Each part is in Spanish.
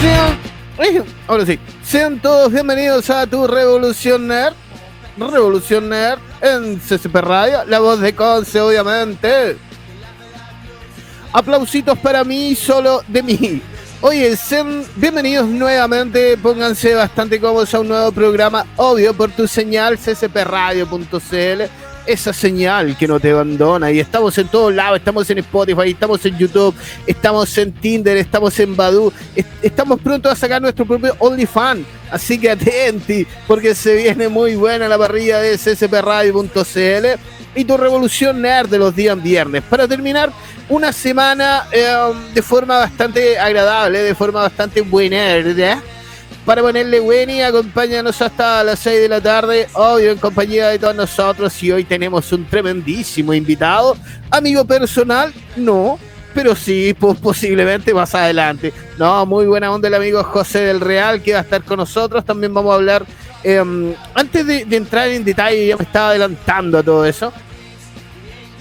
Sean, eh, sí, sean todos bienvenidos a tu Revolución Nerd. Revolución Nerd en CCP Radio, la voz de Conce, obviamente. Aplausitos para mí, solo de mí. Oye, sean bienvenidos nuevamente, pónganse bastante cómodos a un nuevo programa, obvio, por tu señal ccpradio.cl, esa señal que no te abandona. Y estamos en todos lados, estamos en Spotify, estamos en YouTube, estamos en Tinder, estamos en Badu, est- estamos pronto a sacar nuestro propio OnlyFans. Así que atenti, porque se viene muy buena la parrilla de ccpradio.cl y tu revolución nerd de los días viernes. Para terminar, una semana eh, de forma bastante agradable, de forma bastante buena, ¿verdad? Para ponerle buena y acompáñanos hasta las 6 de la tarde, obvio en compañía de todos nosotros y hoy tenemos un tremendísimo invitado, amigo personal, no, pero sí, pues posiblemente más adelante. No, muy buena onda el amigo José del Real que va a estar con nosotros, también vamos a hablar, eh, antes de, de entrar en detalle, ya me estaba adelantando a todo eso,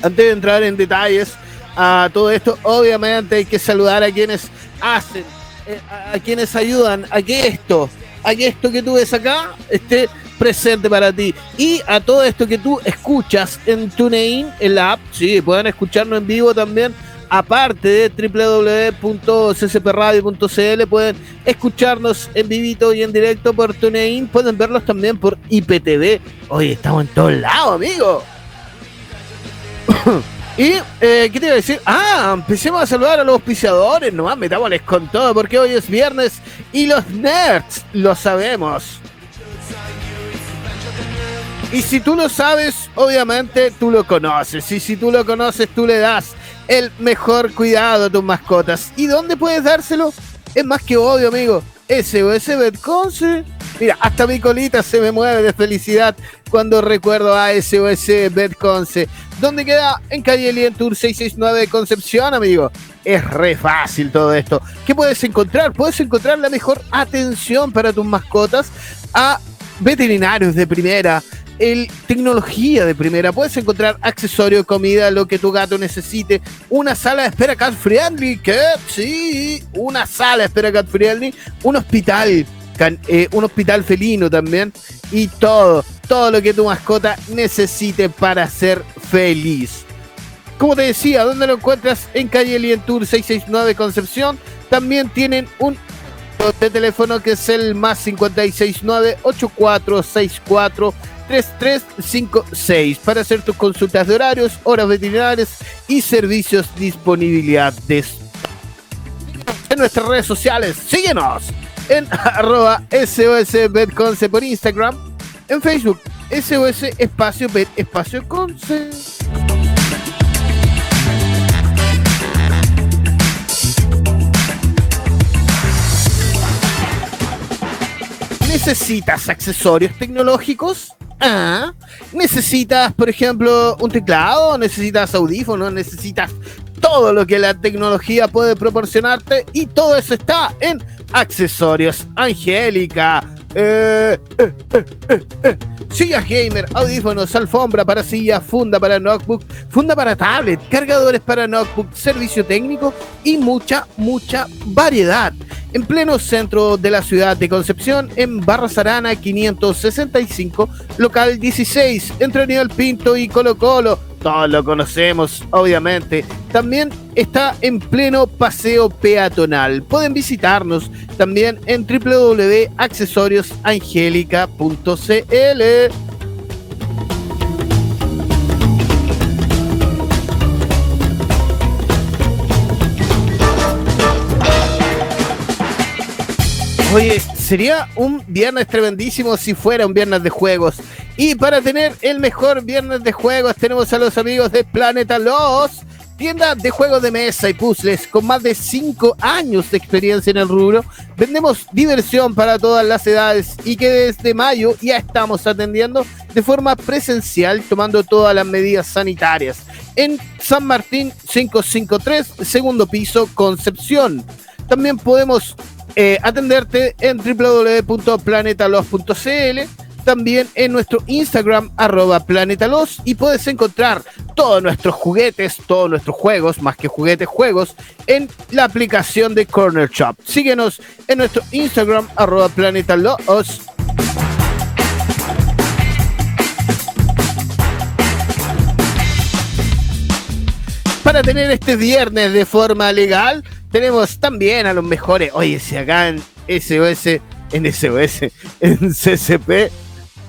antes de entrar en detalles a todo esto, obviamente hay que saludar a quienes hacen, eh, a, quienes ayudan a que esto, a que esto que tú ves acá esté presente para ti. Y a todo esto que tú escuchas en TuneIn, en la app, sí, pueden escucharnos en vivo también. Aparte de www.ccpradio.cl pueden escucharnos en vivito y en directo por TuneIn, pueden verlos también por IPTV. Oye, estamos en todos lados, amigo. Y, eh, ¿qué te iba a decir? Ah, empecemos a saludar a los auspiciadores, nomás metámosles con todo, porque hoy es viernes y los nerds lo sabemos. Y si tú lo sabes, obviamente tú lo conoces. Y si tú lo conoces, tú le das el mejor cuidado a tus mascotas. ¿Y dónde puedes dárselo? Es más que obvio, amigo. SOS Betconce. Mira, hasta mi colita se me mueve de felicidad cuando recuerdo a SOS Betconce. ¿Dónde queda? En calle Lien Tour 669 de Concepción, amigo. Es re fácil todo esto. ¿Qué puedes encontrar? Puedes encontrar la mejor atención para tus mascotas a veterinarios de primera, el tecnología de primera. Puedes encontrar accesorios, comida, lo que tu gato necesite. Una sala de espera cat friendly, que sí, una sala de espera cat friendly, un hospital, eh, un hospital felino también y todo, todo lo que tu mascota necesite para ser feliz. Como te decía, ¿dónde lo encuentras? En calle Lientour 669 Concepción. También tienen un de teléfono que es el más 569 8464 3356 para hacer tus consultas de horarios, horas veterinarias y servicios disponibilidad de en nuestras redes sociales. Síguenos en arroba SOS por Instagram, en Facebook SOS Espacio Bet Espacio Conce. ¿Necesitas accesorios tecnológicos? Ah, ¿necesitas, por ejemplo, un teclado? ¿Necesitas audífonos? ¿Necesitas todo lo que la tecnología puede proporcionarte? Y todo eso está en Accesorios Angélica. Eh, eh, eh. Sillas gamer, audífonos, alfombra para silla, funda para notebook, funda para tablet, cargadores para notebook, servicio técnico y mucha, mucha variedad. En pleno centro de la ciudad de Concepción, en Barra Sarana 565, local 16, entre Nivel Pinto y Colo Colo. Todos lo conocemos, obviamente. También está en pleno paseo peatonal. Pueden visitarnos también en www.accesoriosangelica.cl. Oye, sería un viernes tremendísimo si fuera un viernes de juegos. Y para tener el mejor viernes de juegos tenemos a los amigos de Planeta Los tienda de juegos de mesa y puzzles con más de 5 años de experiencia en el rubro. Vendemos diversión para todas las edades y que desde mayo ya estamos atendiendo de forma presencial tomando todas las medidas sanitarias. En San Martín 553, segundo piso, Concepción. También podemos eh, atenderte en www.planetalos.cl también en nuestro Instagram arroba planetalos y puedes encontrar todos nuestros juguetes, todos nuestros juegos, más que juguetes, juegos, en la aplicación de Corner Shop. Síguenos en nuestro Instagram arroba planetalos. Para tener este viernes de forma legal, tenemos también a los mejores. Oye, si acá en SOS, en SOS, en CCP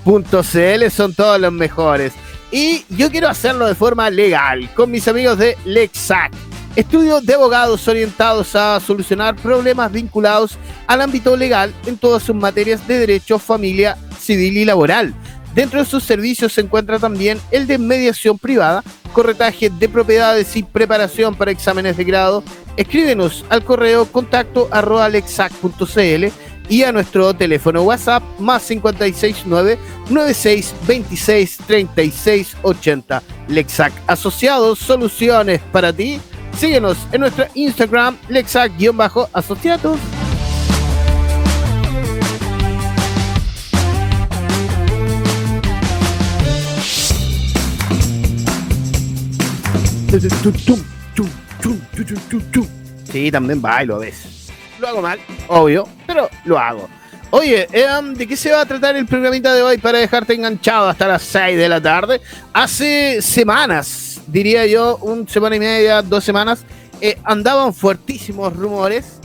.cl son todos los mejores. Y yo quiero hacerlo de forma legal con mis amigos de Lexac, estudio de abogados orientados a solucionar problemas vinculados al ámbito legal en todas sus materias de derecho, familia, civil y laboral. Dentro de sus servicios se encuentra también el de mediación privada, corretaje de propiedades y preparación para exámenes de grado. Escríbenos al correo contacto arroba y a nuestro teléfono WhatsApp más 569 9626 3680. Lexac Asociados, soluciones para ti. Síguenos en nuestra Instagram Lexac-asociados. Sí, también bailo a veces. Lo hago mal, obvio, pero lo hago. Oye, ¿de qué se va a tratar el programita de hoy para dejarte enganchado hasta las 6 de la tarde? Hace semanas, diría yo, una semana y media, dos semanas, eh, andaban fuertísimos rumores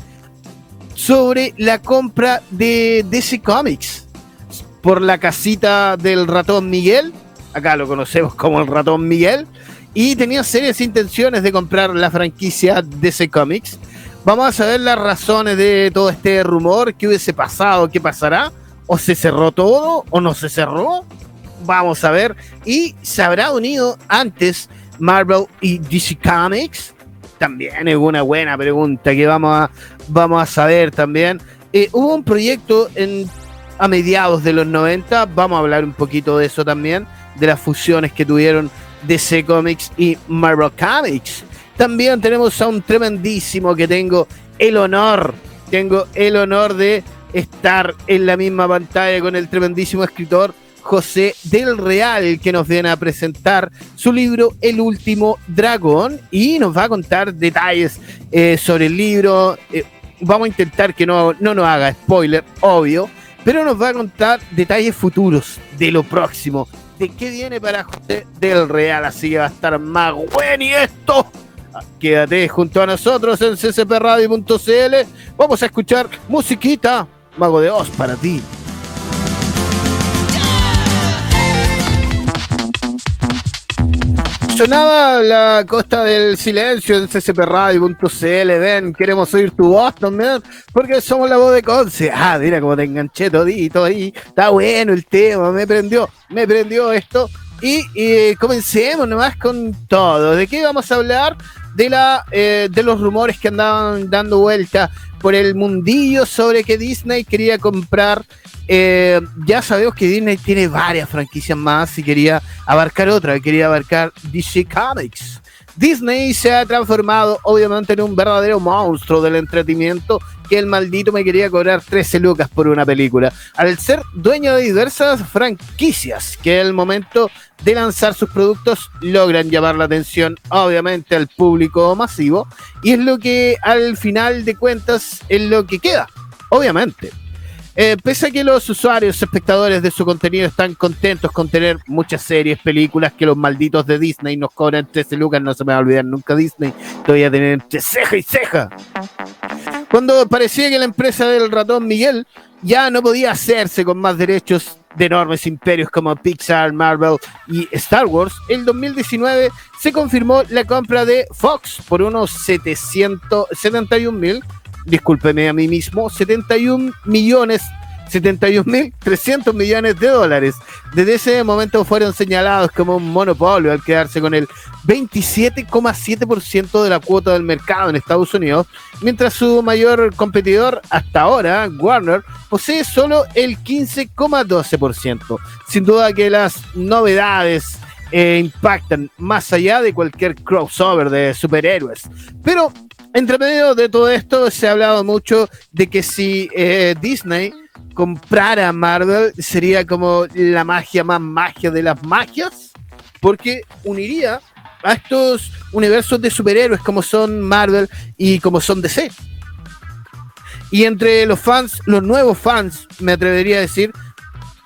sobre la compra de DC Comics por la casita del ratón Miguel. Acá lo conocemos como el ratón Miguel. Y tenía serias intenciones de comprar la franquicia DC Comics. Vamos a saber las razones de todo este rumor, qué hubiese pasado, qué pasará, o se cerró todo, o no se cerró. Vamos a ver. Y se habrá unido antes Marvel y DC Comics. También es una buena pregunta que vamos a, vamos a saber también. Eh, hubo un proyecto en, a mediados de los 90, vamos a hablar un poquito de eso también, de las fusiones que tuvieron DC Comics y Marvel Comics. También tenemos a un tremendísimo que tengo el honor, tengo el honor de estar en la misma pantalla con el tremendísimo escritor José del Real, que nos viene a presentar su libro El último dragón y nos va a contar detalles eh, sobre el libro. Eh, vamos a intentar que no, no nos haga spoiler, obvio, pero nos va a contar detalles futuros de lo próximo, de qué viene para José del Real, así que va a estar más bueno y esto Quédate junto a nosotros en ccpradio.cl. Vamos a escuchar musiquita, Mago de Oz, para ti. Sonaba la costa del silencio en ccpradio.cl. Ven, queremos oír tu voz también, porque somos la voz de Conce. Ah, mira cómo te enganché todito ahí. Está bueno el tema, me prendió, me prendió esto. Y, y comencemos nomás con todo. ¿De qué vamos a hablar? de, la, eh, de los rumores que andaban dando vuelta por el mundillo sobre que Disney quería comprar. Eh, ya sabemos que Disney tiene varias franquicias más y quería abarcar otra, quería abarcar DC Comics. Disney se ha transformado obviamente en un verdadero monstruo del entretenimiento que el maldito me quería cobrar 13 lucas por una película. Al ser dueño de diversas franquicias que el momento de lanzar sus productos logran llamar la atención obviamente al público masivo y es lo que al final de cuentas es lo que queda, obviamente. Eh, pese a que los usuarios, espectadores de su contenido están contentos con tener muchas series, películas que los malditos de Disney nos cobran 13 lucas, no se me va a olvidar nunca Disney, te voy a tener entre ceja y ceja. Cuando parecía que la empresa del ratón Miguel ya no podía hacerse con más derechos de enormes imperios como Pixar, Marvel y Star Wars, el 2019 se confirmó la compra de Fox por unos 771 mil discúlpeme a mí mismo, 71 millones 71.300 millones de dólares. Desde ese momento fueron señalados como un monopolio al quedarse con el 27,7% de la cuota del mercado en Estados Unidos, mientras su mayor competidor hasta ahora, Warner, posee solo el 15,12%. Sin duda que las novedades eh, impactan más allá de cualquier crossover de superhéroes. Pero entre medio de todo esto se ha hablado mucho de que si eh, Disney comprara Marvel sería como la magia más magia de las magias, porque uniría a estos universos de superhéroes como son Marvel y como son DC. Y entre los fans, los nuevos fans, me atrevería a decir,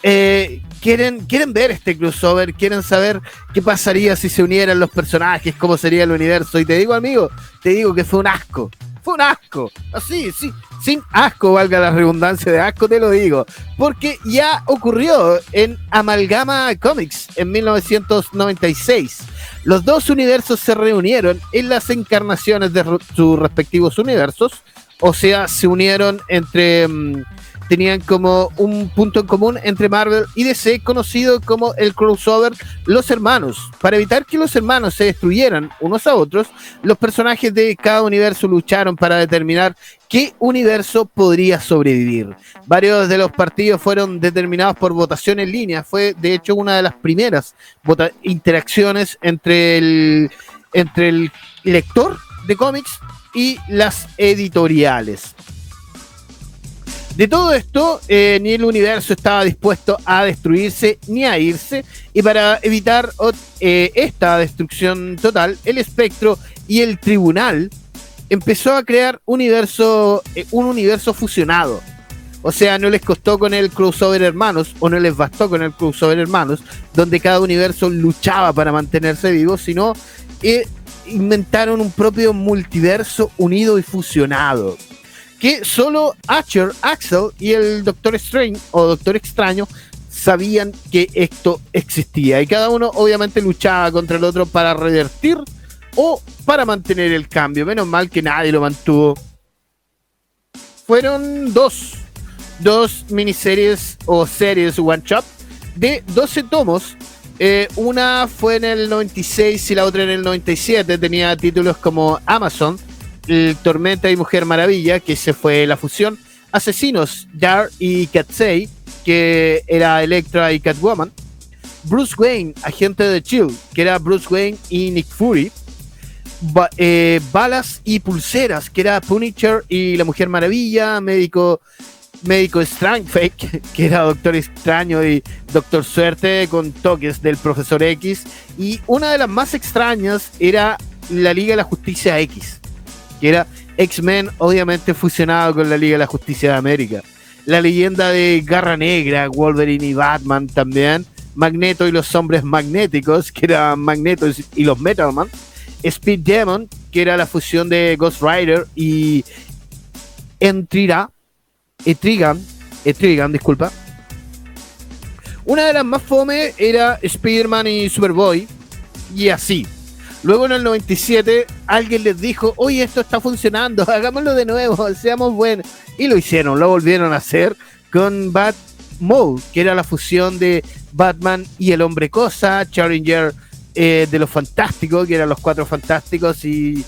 eh, quieren, quieren ver este crossover, quieren saber qué pasaría si se unieran los personajes, cómo sería el universo. Y te digo, amigo, te digo que fue un asco. Fue un asco. Así, sí. Sin asco, valga la redundancia de asco, te lo digo. Porque ya ocurrió en Amalgama Comics en 1996. Los dos universos se reunieron en las encarnaciones de sus respectivos universos. O sea, se unieron entre. Mm, tenían como un punto en común entre Marvel y DC conocido como el crossover Los Hermanos. Para evitar que los hermanos se destruyeran unos a otros, los personajes de cada universo lucharon para determinar qué universo podría sobrevivir. Varios de los partidos fueron determinados por votación en línea. Fue de hecho una de las primeras interacciones entre el, entre el lector de cómics y las editoriales. De todo esto, eh, ni el universo estaba dispuesto a destruirse ni a irse, y para evitar eh, esta destrucción total, el espectro y el tribunal empezó a crear eh, un universo fusionado. O sea, no les costó con el crossover hermanos, o no les bastó con el crossover hermanos, donde cada universo luchaba para mantenerse vivo, sino inventaron un propio multiverso unido y fusionado que solo Archer, Axel y el Doctor Strange o Doctor Extraño sabían que esto existía y cada uno obviamente luchaba contra el otro para revertir o para mantener el cambio. Menos mal que nadie lo mantuvo. Fueron dos, dos miniseries o series one shot de 12 tomos. Eh, una fue en el 96 y la otra en el 97. Tenía títulos como Amazon Tormenta y Mujer Maravilla, que se fue la fusión. Asesinos, Jar y Catsey, que era Electra y Catwoman. Bruce Wayne, agente de Chill, que era Bruce Wayne y Nick Fury. Eh, balas y pulseras, que era Punisher y la Mujer Maravilla, médico, médico Strange Fake, que era Doctor Extraño y Doctor Suerte con toques del Profesor X. Y una de las más extrañas era la Liga de la Justicia X, que era X-Men, obviamente fusionado con la Liga de la Justicia de América. La leyenda de Garra Negra, Wolverine y Batman también. Magneto y los hombres magnéticos, que eran Magneto y los Metalman. Speed Demon, que era la fusión de Ghost Rider y Entrira, Etrigan, Etrigan, disculpa. Una de las más fome era Spider-Man y Superboy, y así. Luego en el 97 alguien les dijo, oye, esto está funcionando, hagámoslo de nuevo, seamos buenos. Y lo hicieron, lo volvieron a hacer con Bat Mode, que era la fusión de Batman y el hombre cosa, Challenger eh, de los fantásticos, que eran los cuatro fantásticos, y,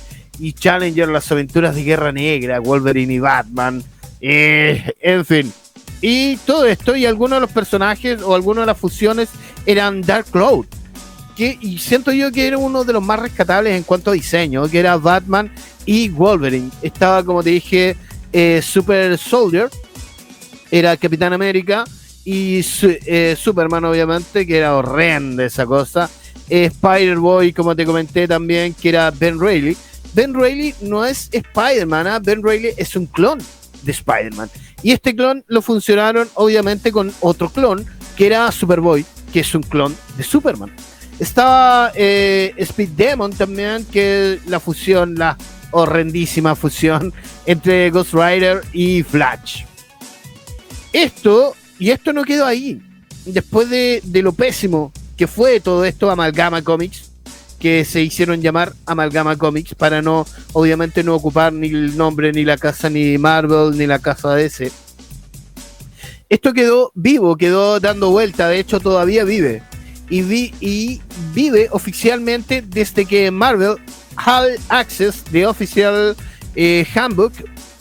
Challenger, las aventuras de Guerra Negra, Wolverine y Batman, eh, en fin. Y todo esto, y algunos de los personajes o algunas de las fusiones eran Dark Cloud, y siento yo que era uno de los más rescatables en cuanto a diseño, que era Batman y Wolverine. Estaba, como te dije, eh, Super Soldier, era Capitán América, y eh, Superman, obviamente, que era horrenda esa cosa. Spider-Boy, como te comenté también, que era Ben Reilly. Ben Reilly no es Spider-Man, ¿ah? Ben Reilly es un clon de Spider-Man. Y este clon lo funcionaron, obviamente, con otro clon, que era Superboy, que es un clon de Superman. Estaba eh, Speed Demon también, que la fusión, la horrendísima fusión entre Ghost Rider y Flash. Esto, y esto no quedó ahí. Después de, lo pésimo que fue todo esto, Amalgama Comics, que se hicieron llamar Amalgama Comics para no, obviamente, no ocupar ni el nombre, ni la casa, ni Marvel, ni la casa DC. esto quedó vivo, quedó dando vuelta, de hecho todavía vive. Y, vi, y vive oficialmente desde que Marvel Hall Access, de Official eh, Handbook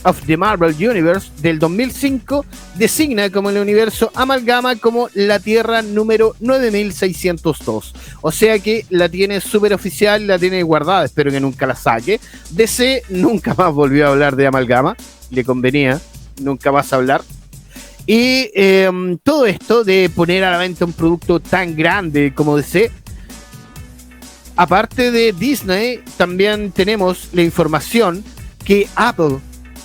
of the Marvel Universe del 2005, designa como el universo Amalgama como la Tierra número 9602. O sea que la tiene súper oficial, la tiene guardada, espero que nunca la saque. DC nunca más volvió a hablar de Amalgama, le convenía, nunca más hablar. Y em, todo esto de poner a la venta un producto tan grande como DC, aparte de Disney, también tenemos la información que Apple,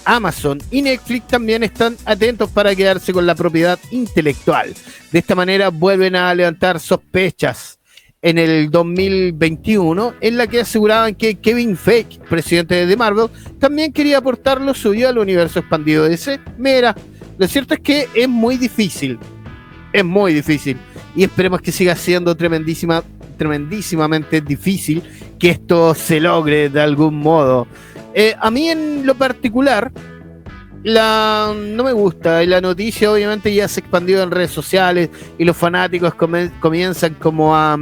Amazon y Netflix también están atentos para quedarse con la propiedad intelectual. De esta manera vuelven a levantar sospechas en el 2021, en la que aseguraban que Kevin Feige, presidente de Marvel, también quería aportar lo suyo al universo expandido de DC. Mira, lo cierto es que es muy difícil. Es muy difícil. Y esperemos que siga siendo tremendísima, tremendísimamente difícil que esto se logre de algún modo. Eh, a mí en lo particular, la, no me gusta. Y la noticia obviamente ya se expandió en redes sociales y los fanáticos comienzan como a,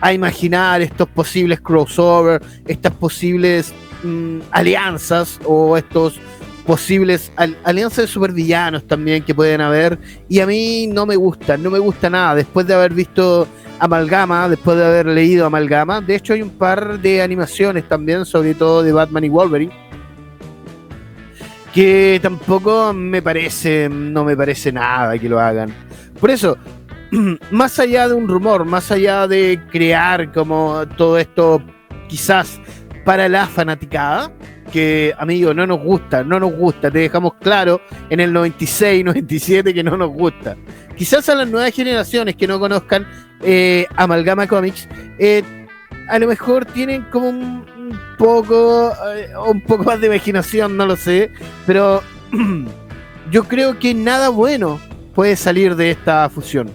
a, imaginar estos posibles crossover, estas posibles mm, alianzas o estos posibles alianzas de supervillanos también que pueden haber. Y a mí no me gusta, no me gusta nada. Después de haber visto Amalgama, después de haber leído Amalgama, de hecho hay un par de animaciones también, sobre todo de Batman y Wolverine, que tampoco me parece, no me parece nada que lo hagan. Por eso, más allá de un rumor, más allá de crear como todo esto quizás para la fanaticada, que, amigo, no nos gusta, no nos gusta. Te dejamos claro en el 96, 97 que no nos gusta. Quizás a las nuevas generaciones que no conozcan eh, Amalgama Comics, eh, a lo mejor tienen como un, poco, eh, un poco más de imaginación, no lo sé, pero yo creo que nada bueno puede salir de esta fusión.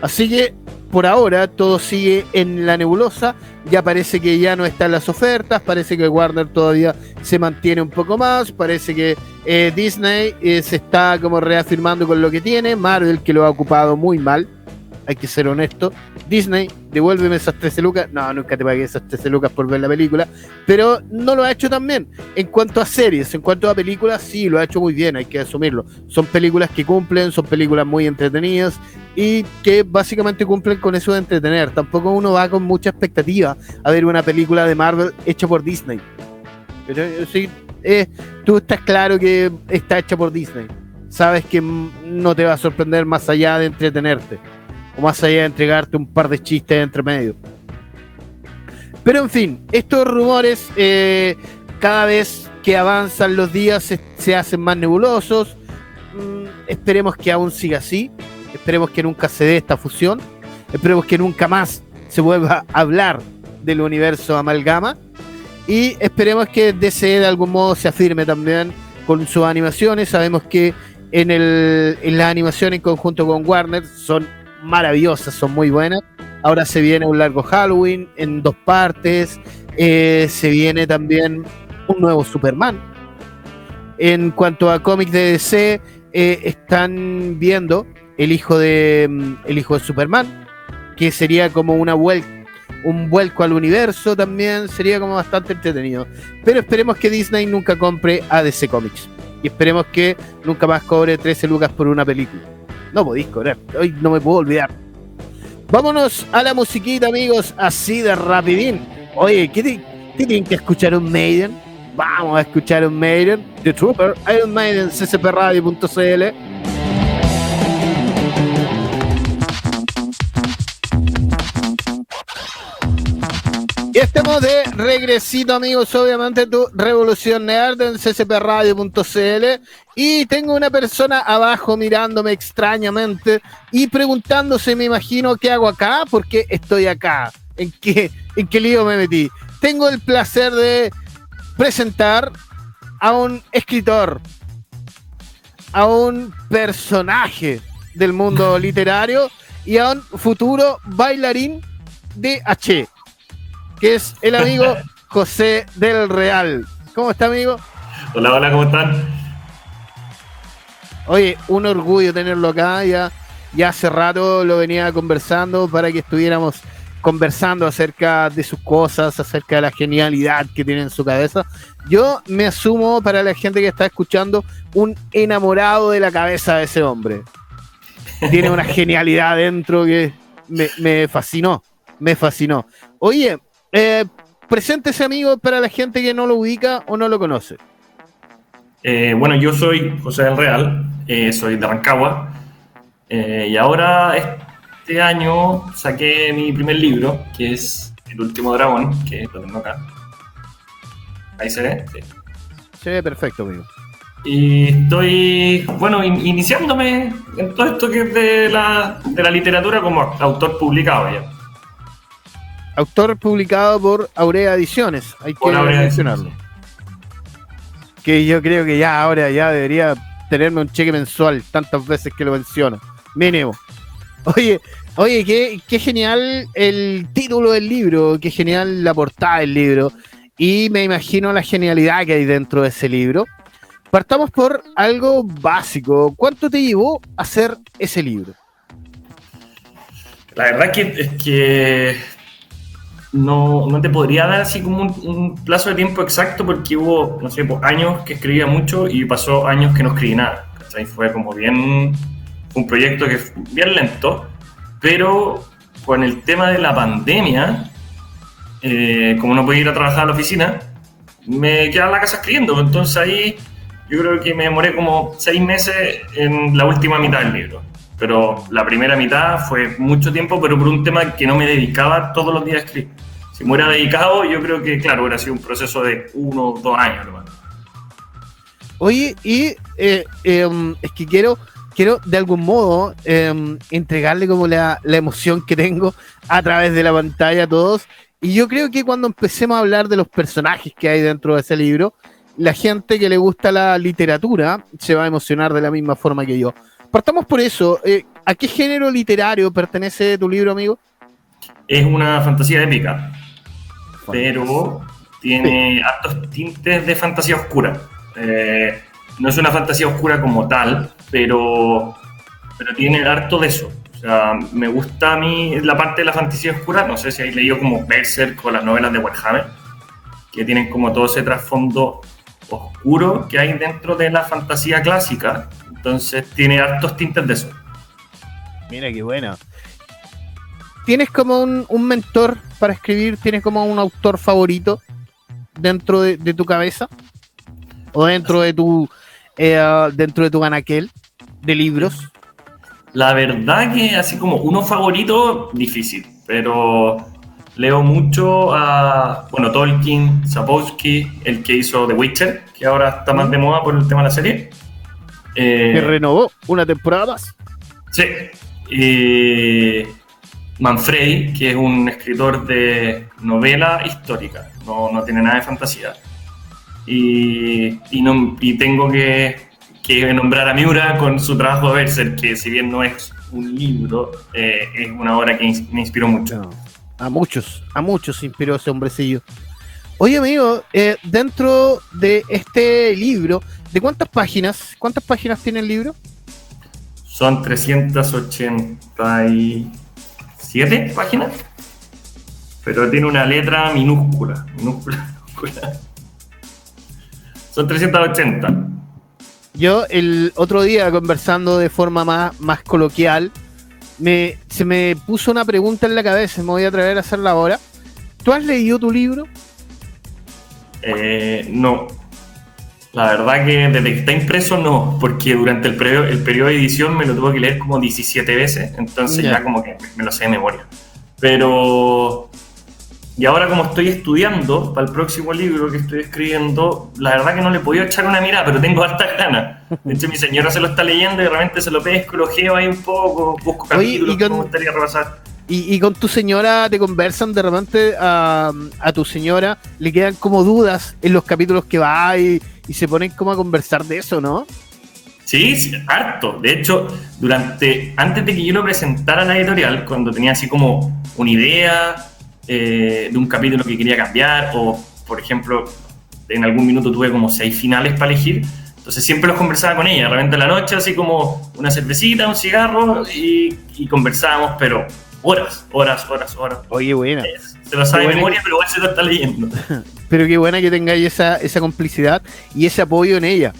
Así que por ahora todo sigue en la nebulosa. Ya parece que ya no están las ofertas. Parece que Warner todavía se mantiene un poco más. Parece que eh, Disney eh, se está como reafirmando con lo que tiene. Marvel que lo ha ocupado muy mal hay que ser honesto. Disney, devuélveme esas 13 lucas. No, nunca te pagué esas 13 lucas por ver la película. Pero no lo ha hecho tan bien. En cuanto a series, en cuanto a películas, sí, lo ha hecho muy bien, hay que asumirlo. Son películas que cumplen, son películas muy entretenidas y que básicamente cumplen con eso de entretener. Tampoco uno va con mucha expectativa a ver una película de Marvel hecha por Disney. Eh, sí, eh, tú estás claro que está hecha por Disney. Sabes que no te va a sorprender más allá de entretenerte o más allá de entregarte un par de chistes entre medio. Pero en fin, estos rumores eh, cada vez que avanzan los días se, hacen más nebulosos. Mm, esperemos que aún siga así. Esperemos que nunca se dé esta fusión. Esperemos que nunca más se vuelva a hablar del universo amalgama. Y esperemos que DC de algún modo se afirme también con sus animaciones. Sabemos que en, el, en la animación en conjunto con Warner son maravillosas, son muy buenas. Ahora se viene un largo Halloween en dos partes. Eh, se viene también un nuevo Superman. En cuanto a cómics de DC, eh, están viendo el hijo de mm, el hijo de Superman, que sería como una vuelta un vuelco al universo también sería como bastante entretenido. Pero esperemos que Disney nunca compre a DC Comics. Y esperemos que nunca más cobre 13 lucas por una película. No podéis correr, hoy no me puedo olvidar. Vámonos a la musiquita, amigos, así de rapidín. Oye, ¿qué, tienen que escuchar un Maiden? Vamos a escuchar un Maiden, The Trooper, Iron Maiden, ccpradio.cl. estamos de regresito, amigos. Obviamente, tu Revolución Nerd en ccpradio.cl. Y tengo una persona abajo mirándome extrañamente y preguntándose, me imagino, ¿qué hago acá? Porque estoy acá. ¿En qué, ¿En qué lío me metí? Tengo el placer de presentar a un escritor, a un personaje del mundo literario y a un futuro bailarín de H que es el amigo José del Real. ¿Cómo está, amigo? Hola, hola, ¿cómo están? Oye, un orgullo tenerlo acá, ya, ya hace rato lo venía conversando para que estuviéramos conversando acerca de sus cosas, acerca de la genialidad que tiene en su cabeza. Yo me asumo para la gente que está escuchando un enamorado de la cabeza de ese hombre. Tiene una genialidad dentro que me, fascinó, me fascinó. Oye, eh, preséntese amigo para la gente que no lo ubica o no lo conoce. Eh, bueno, yo soy José del Real, eh, soy de Rancagua eh, y ahora este año saqué mi primer libro, que es El último dragón, que lo tengo acá. Ahí se ve. Sí. Se ve perfecto, amigo. Y estoy, bueno, iniciándome en todo esto que es de la, de la literatura como autor publicado ya. Autor publicado por Aurea Ediciones, hay que mencionarlo. Que yo creo que ya ahora ya debería tenerme un cheque mensual tantas veces que lo menciono. Mínimo. Oye, oye, qué, qué genial el título del libro, qué genial la portada del libro. Y me imagino la genialidad que hay dentro de ese libro. Partamos por algo básico. ¿Cuánto te llevó a hacer ese libro? La verdad que, es que no, no, te podría dar así como un, plazo de tiempo exacto porque hubo, no sé, pues, años que escribía mucho y pasó años que no escribí nada. Fue como bien un proyecto que fue bien lento, pero con el tema de la pandemia, eh, como no podía ir a trabajar a la oficina, me quedaba en la casa escribiendo. Entonces ahí yo creo que me demoré como seis meses en la última mitad del libro. Pero la primera mitad fue mucho tiempo, pero por un tema que no me dedicaba todos los días a escribir. Si me hubiera dedicado, yo creo que, claro, hubiera sido un proceso de uno o dos años, hermano. Oye, y eh, em, es que quiero quiero de algún modo em, entregarle como la, emoción que tengo a través de la pantalla a todos. Y yo creo que cuando empecemos a hablar de los personajes que hay dentro de ese libro, la gente que le gusta la literatura se va a emocionar de la misma forma que yo. Partamos por eso. Eh, ¿A qué género literario pertenece tu libro, amigo? Es una fantasía épica, pero tiene altos tintes de fantasía oscura. Eh, no es una fantasía oscura como tal, pero, pero tiene harto de eso. O sea, me gusta a mí la parte de la fantasía oscura, no sé si habéis leído como Berserk o las novelas de Warhammer, que tienen como todo ese trasfondo oscuro que hay dentro de la fantasía clásica. Entonces tiene hartos tintes de eso. Mira qué bueno. ¿Tienes como un, mentor para escribir? ¿Tienes como un autor favorito dentro de, de tu cabeza? ¿O dentro de tu eh, dentro de tu anaquel de libros? La verdad que así como uno favorito, difícil, pero leo mucho a, bueno, Tolkien, Sapowski, el que hizo The Witcher, que ahora está más de moda por el tema de la serie. Eh, que renovó una temporada más. Sí. Y Manfredi, que es un escritor de novela histórica, no, no tiene nada de fantasía. Y, no, y tengo que, que, nombrar a Miura con su trabajo de Berser, que si bien no es un libro, eh, es una obra que me inspiró mucho. a muchos, a muchos inspiró ese hombrecillo. Oye, amigo, eh, dentro de este libro, ¿de cuántas páginas? ¿Cuántas páginas tiene el libro? Son 387 páginas, pero tiene una letra minúscula, minúscula, minúscula. Son 380. Yo el otro día conversando de forma más, más coloquial, me, se me puso una pregunta en la cabeza, me voy a atrever a hacerla ahora. ¿Tú has leído tu libro? Eh, no. La verdad que desde que está impreso no, porque durante el periodo, el periodo de edición me lo tuve que leer como 17 veces, entonces ya como que me lo sé de memoria. Pero y ahora como estoy estudiando para el próximo libro que estoy escribiendo, la verdad que no le he podido echar una mirada, pero tengo hartas ganas. De hecho, mi señora se lo está leyendo y realmente se lo pesco, lo geo ahí un poco, busco capítulos que me gustaría repasar. Y, con tu señora te conversan de repente a, tu señora, le quedan como dudas en los capítulos que va y, se ponen como a conversar de eso, ¿no? Sí, sí, harto. De hecho, durante, antes de que yo lo presentara a la editorial, cuando tenía así como una idea, eh, de un capítulo que quería cambiar o, por ejemplo, en algún minuto tuve como seis finales para elegir, Entonces siempre los conversaba con ella, de repente a la noche, así como una cervecita, un cigarro, y, y conversábamos, pero horas, horas, horas, horas. Oye, buena. Eh, Se lo sabe de memoria, que- pero igual se lo está leyendo. Pero qué buena que tengáis esa, esa complicidad y ese apoyo en ella.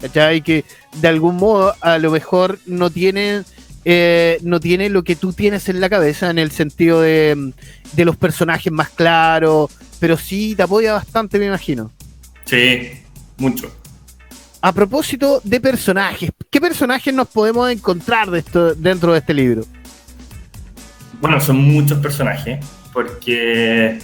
¿Cachai? Que de algún modo a lo mejor no tiene, eh, no tiene lo que tú tienes en la cabeza en el sentido de, de los personajes más claros, pero sí te apoya bastante, me imagino. Sí, mucho. A propósito de personajes, ¿qué personajes nos podemos encontrar de esto, dentro de este libro? Bueno, son muchos personajes, porque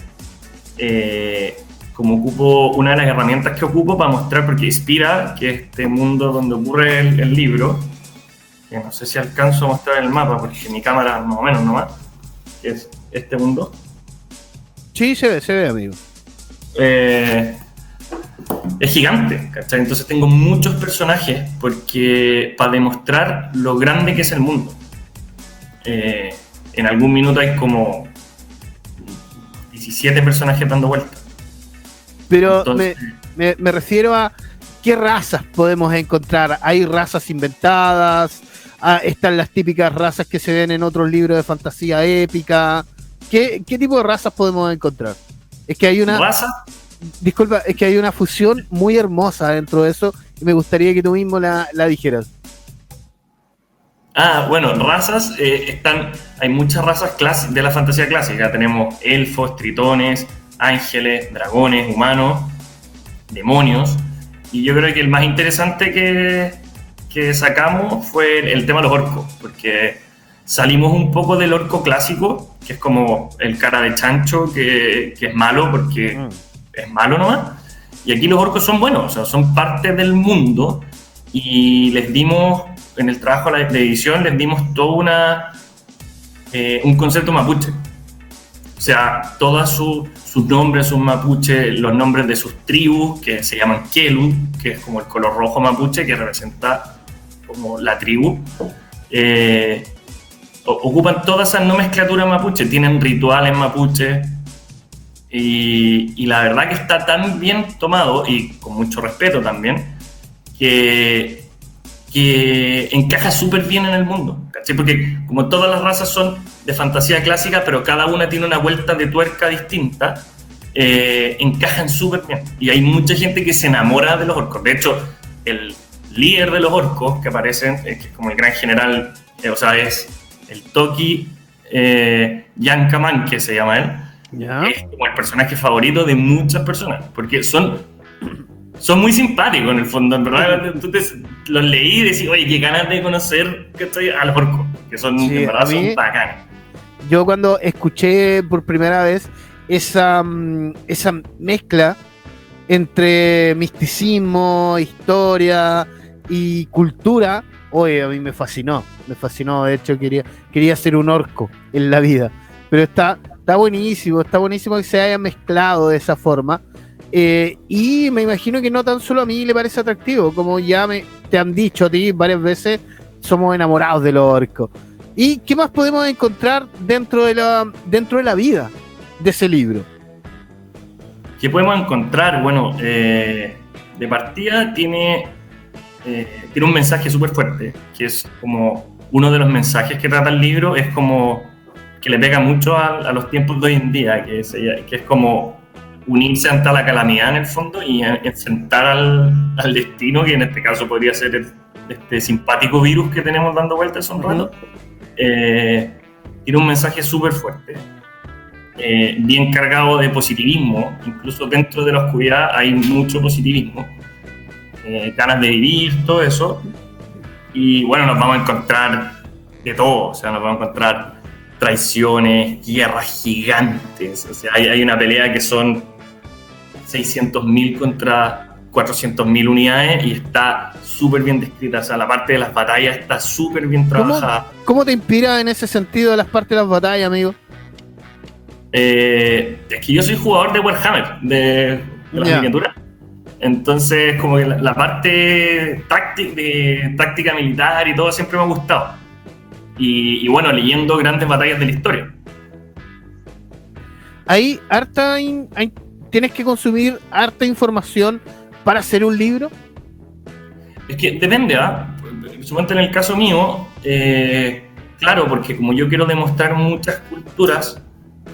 eh, como ocupo una de las herramientas que ocupo para mostrar, porque inspira que este mundo donde ocurre el, el libro, que no sé si alcanzo a mostrar el mapa, porque mi cámara más o menos nomás, que es este mundo. Sí, se ve, se ve, amigo. eh, es gigante, ¿cachai? Entonces tengo muchos personajes porque para demostrar lo grande que es el mundo. Eh, en algún minuto hay como 17 personajes dando vueltas. Pero Entonces, me, me- me refiero a qué razas podemos encontrar. Hay razas inventadas, ah, están las típicas razas que se ven en otros libros de fantasía épica. ¿Qué, qué tipo de razas podemos encontrar? Es que hay una, raza, disculpa, es que hay una fusión muy hermosa dentro de eso y me gustaría que tú mismo la, la dijeras. Ah, bueno, razas, eh, están, hay muchas razas clas- de la fantasía clásica. Tenemos elfos, tritones, ángeles, dragones, humanos, demonios. Y yo creo que el más interesante que, que sacamos fue el, el tema de los orcos, porque salimos un poco del orco clásico, que es como el cara de chancho, que, que es malo porque es malo nomás. Y aquí los orcos son buenos, o sea, son parte del mundo y les dimos, en el trabajo de edición, les dimos todo una, eh, un concepto mapuche. O sea, todos su- sus nombres son mapuche, los nombres de sus tribus, que se llaman Kelu, que es como el color rojo mapuche, que representa como la tribu. Eh, ocupan toda esa nomenclatura mapuche, tienen rituales mapuche, y, y la verdad que está tan bien tomado y con mucho respeto también, que, que encaja súper bien en el mundo. ¿cachai? Porque como todas las razas son de fantasía clásica, pero cada una tiene una vuelta de tuerca distinta, eh, encajan súper bien. Y hay mucha gente que se enamora de los orcos. De hecho, el líder de los orcos que aparecen, eh, que es como el gran general, eh, o sea, es el Toki eh, Yankaman, que se llama él ¿Ya? es como el personaje favorito de muchas personas, porque son, son muy simpáticos en el fondo, en verdad. Tú te- los leí y decís, oye, qué ganas de conocer ¿cachai? a los orcos, que son, Sí, en verdad, mí- son bacanes. Yo cuando escuché por primera vez esa, mm, esa mezcla entre misticismo, historia y cultura, oye, a mí me fascinó, me fascinó, de hecho quería, quería ser un orco en la vida, pero está, está buenísimo, está buenísimo que se haya mezclado de esa forma. Eh, y me imagino que no tan solo a mí le parece atractivo, como ya me, te han dicho a ti varias veces, somos enamorados de los orcos. ¿Y qué más podemos encontrar dentro de la, dentro de la vida de ese libro? ¿Qué podemos encontrar? Bueno, eh, de partida tiene, eh, tiene un mensaje súper fuerte, que es como uno de los mensajes que trata el libro, es como que le pega mucho a, a los tiempos de hoy en día, que es, que es como unirse ante la calamidad en el fondo y enfrentar al, al destino, que en este caso podría ser el- este simpático virus que tenemos dando vueltas un rato. Eh, tiene un mensaje súper fuerte eh, bien cargado de positivismo, incluso dentro de la oscuridad hay mucho positivismo, eh, ganas de vivir, todo eso. Y bueno, nos vamos a encontrar de todo, o sea, nos vamos a encontrar traiciones, guerras gigantes, o sea, hay, hay una pelea que son 600.000 contra 400.000 unidades y está súper bien descrita, o sea, la parte de las batallas está súper bien trabajada. ¿Cómo te inspira en ese sentido las partes de las batallas, amigo? Eh, es que yo soy jugador de Warhammer, de, de las miniaturas. Entonces, como que la, la parte táctica, de táctica militar y todo siempre me ha gustado. Y, y bueno, leyendo grandes batallas de la historia. Ahí harta in- hay- tienes que consumir harta información para hacer un libro. Es que depende, ¿ah? Suponte en el caso mío, eh, claro, porque como yo quiero demostrar muchas culturas,